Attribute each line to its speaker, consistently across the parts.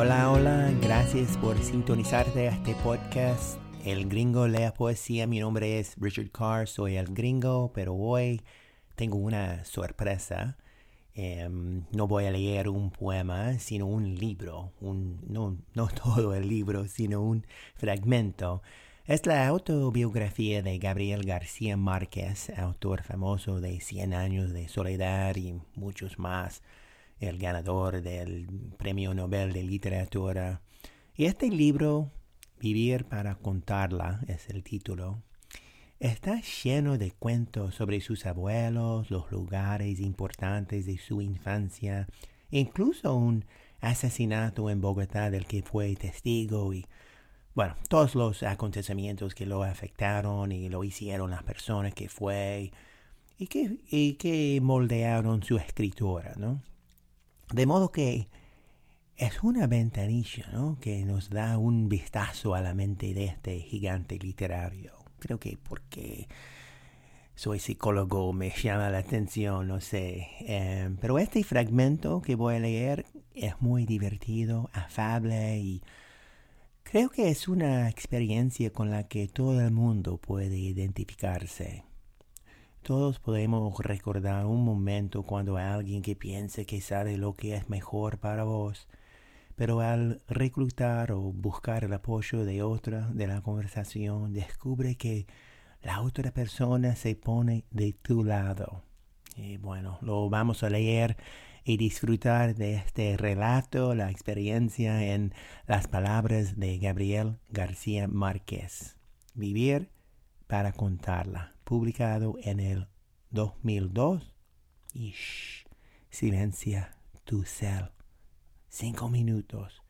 Speaker 1: Hola, hola, gracias por sintonizarte a este podcast. El gringo lea poesía, mi nombre es Richard Carr, soy el gringo, pero hoy tengo una sorpresa. Em, no voy a leer un poema, sino un libro, un, no, no todo el libro, sino un fragmento. Es la autobiografía de Gabriel García Márquez, autor famoso de Cien años de soledad y muchos más el ganador del Premio Nobel de Literatura. Y este libro, Vivir para contarla, es el título, está lleno de cuentos sobre sus abuelos, los lugares importantes de su infancia, incluso un asesinato en Bogotá del que fue testigo y, bueno, todos los acontecimientos que lo afectaron y lo hicieron las personas que fue y que, y que moldearon su escritura, ¿no? De modo que es una ventanilla ¿no? que nos da un vistazo a la mente de este gigante literario. Creo que porque soy psicólogo me llama la atención, no sé. Em, pero este fragmento que voy a leer es muy divertido, afable y creo que es una experiencia con la que todo el mundo puede identificarse. Todos podemos recordar un momento cuando alguien que piensa que sabe lo que es mejor para vos, pero al reclutar o buscar el apoyo de otra de la conversación, descubre que la otra persona se pone de tu lado. Y bueno, lo vamos a leer y disfrutar de este relato, la experiencia en las palabras de Gabriel García Márquez. Vivir para contarla publicado en el 2002. Y silencia tu cel. Cinco minutos.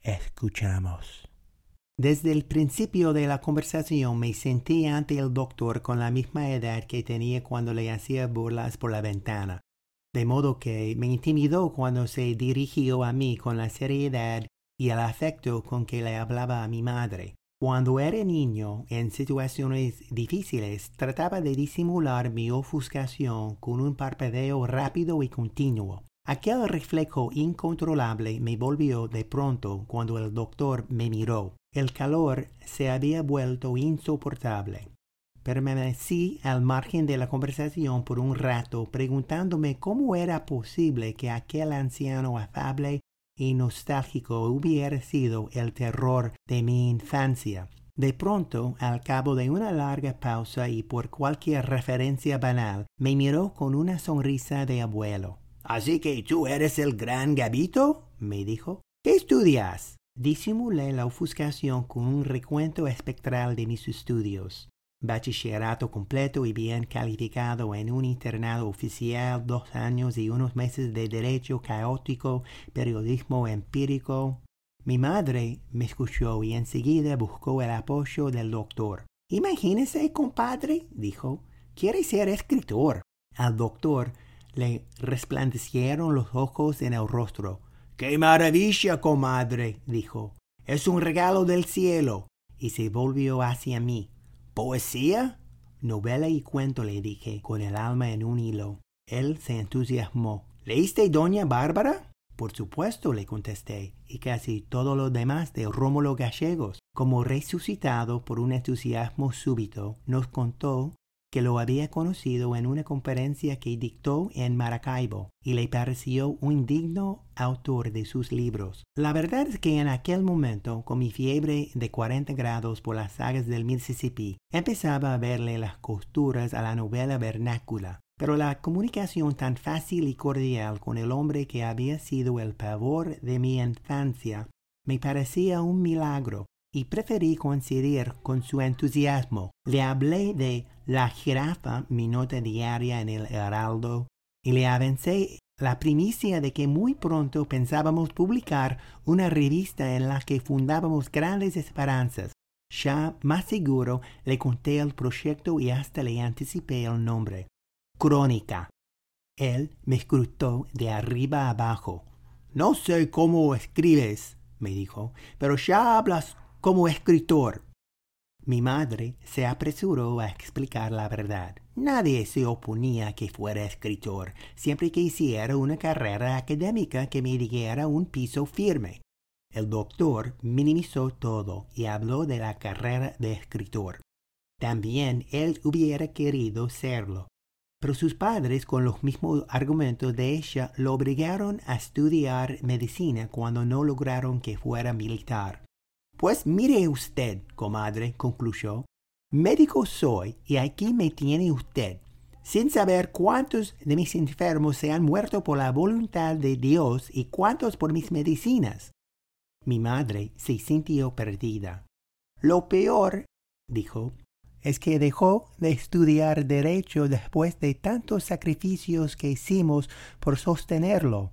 Speaker 1: Escuchamos. Desde el principio de la conversación me sentí ante el doctor con la misma edad que tenía cuando le hacía burlas por la ventana, de modo que me intimidó cuando se dirigió a mí con la seriedad y el afecto con que le hablaba a mi madre. Cuando era niño, en situaciones difíciles, trataba de disimular mi ofuscación con un parpadeo rápido y continuo. Aquel reflejo incontrolable me volvió de pronto cuando el doctor me miró. El calor se había vuelto insoportable. Permanecí al margen de la conversación por un rato preguntándome cómo era posible que aquel anciano afable y nostálgico hubiera sido el terror de mi infancia. De pronto, al cabo de una larga pausa y por cualquier referencia banal, me miró con una sonrisa de abuelo. Así que tú eres el gran Gabito, me dijo. ¿Qué estudias? Disimulé la ofuscación con un recuento espectral de mis estudios bachillerato completo y bien calificado en un internado oficial, dos años y unos meses de derecho caótico, periodismo empírico. Mi madre me escuchó y enseguida buscó el apoyo del doctor. Imagínese, compadre, dijo, quiere ser escritor. Al doctor le resplandecieron los ojos en el rostro. ¡Qué maravilla, comadre! dijo. Es un regalo del cielo. Y se volvió hacia mí. ¿Poesía? Novela y cuento, le dije, con el alma en un hilo. Él se entusiasmó. ¿Leíste Doña Bárbara? Por supuesto, le contesté, y casi todo lo demás de Rómulo Gallegos. Como resucitado por un entusiasmo súbito, nos contó que lo había conocido en una conferencia que dictó en Maracaibo y le pareció un digno autor de sus libros. La verdad es que en aquel momento, con mi fiebre de 40 grados por las sagas del Mississippi, empezaba a verle las costuras a la novela vernácula. Pero la comunicación tan fácil y cordial con el hombre que había sido el pavor de mi infancia me parecía un milagro y preferí coincidir con su entusiasmo. Le hablé de La jirafa, mi nota diaria en el Heraldo, y le avancé la primicia de que muy pronto pensábamos publicar una revista en la que fundábamos grandes esperanzas. Ya más seguro le conté el proyecto y hasta le anticipé el nombre. Crónica. Él me escrutó de arriba abajo. No sé cómo escribes, me dijo, pero ya hablas como escritor. Mi madre se apresuró a explicar la verdad. Nadie se oponía que fuera escritor, siempre que hiciera una carrera académica que me diera un piso firme. El doctor minimizó todo y habló de la carrera de escritor. También él hubiera querido serlo, pero sus padres, con los mismos argumentos de ella, lo obligaron a estudiar medicina cuando no lograron que fuera militar. Pues mire usted, comadre, concluyó, médico soy y aquí me tiene usted, sin saber cuántos de mis enfermos se han muerto por la voluntad de Dios y cuántos por mis medicinas. Mi madre se sintió perdida. Lo peor, dijo, es que dejó de estudiar derecho después de tantos sacrificios que hicimos por sostenerlo.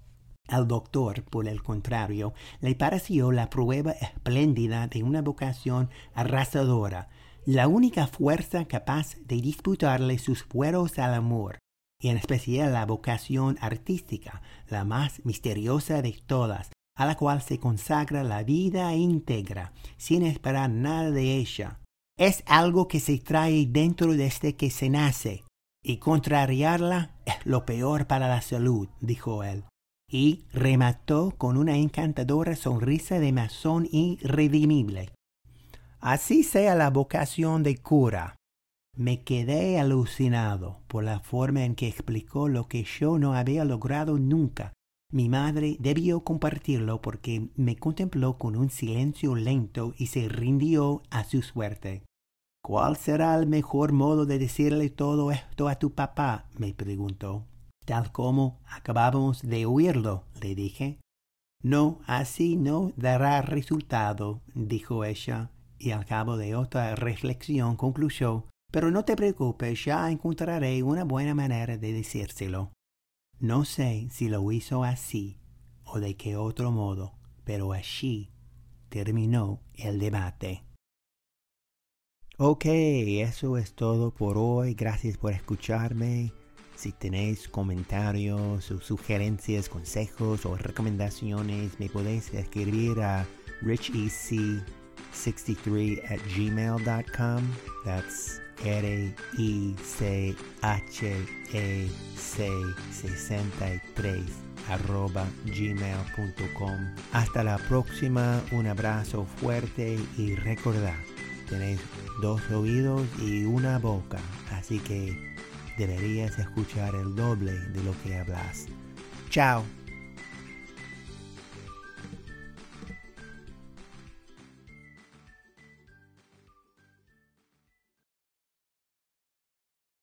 Speaker 1: Al doctor, por el contrario, le pareció la prueba espléndida de una vocación arrasadora, la única fuerza capaz de disputarle sus fueros al amor, y en especial la vocación artística, la más misteriosa de todas, a la cual se consagra la vida íntegra, sin esperar nada de ella. Es algo que se trae dentro desde que se nace, y contrariarla es lo peor para la salud, dijo él. Y remató con una encantadora sonrisa de masón irredimible. Así sea la vocación de cura. Me quedé alucinado por la forma en que explicó lo que yo no había logrado nunca mi madre debió compartirlo porque me contempló con un silencio lento y se rindió a su suerte. ¿Cuál será el mejor modo de decirle todo esto a tu papá? me preguntó. Tal como acabamos de oírlo, le dije. No, así no dará resultado, dijo ella, y al cabo de otra reflexión concluyó, pero no te preocupes, ya encontraré una buena manera de decírselo. No sé si lo hizo así o de qué otro modo, pero así terminó el debate. Ok, eso es todo por hoy. Gracias por escucharme. Si tenéis comentarios sugerencias, consejos o recomendaciones, me podéis escribir a richec63 at gmail.com. That's R-I-C-H-E-C-63 arroba gmail.com. Hasta la próxima, un abrazo fuerte y recordad, tenéis dos oídos y una boca, así que deberías escuchar el doble de lo que hablas. Chao.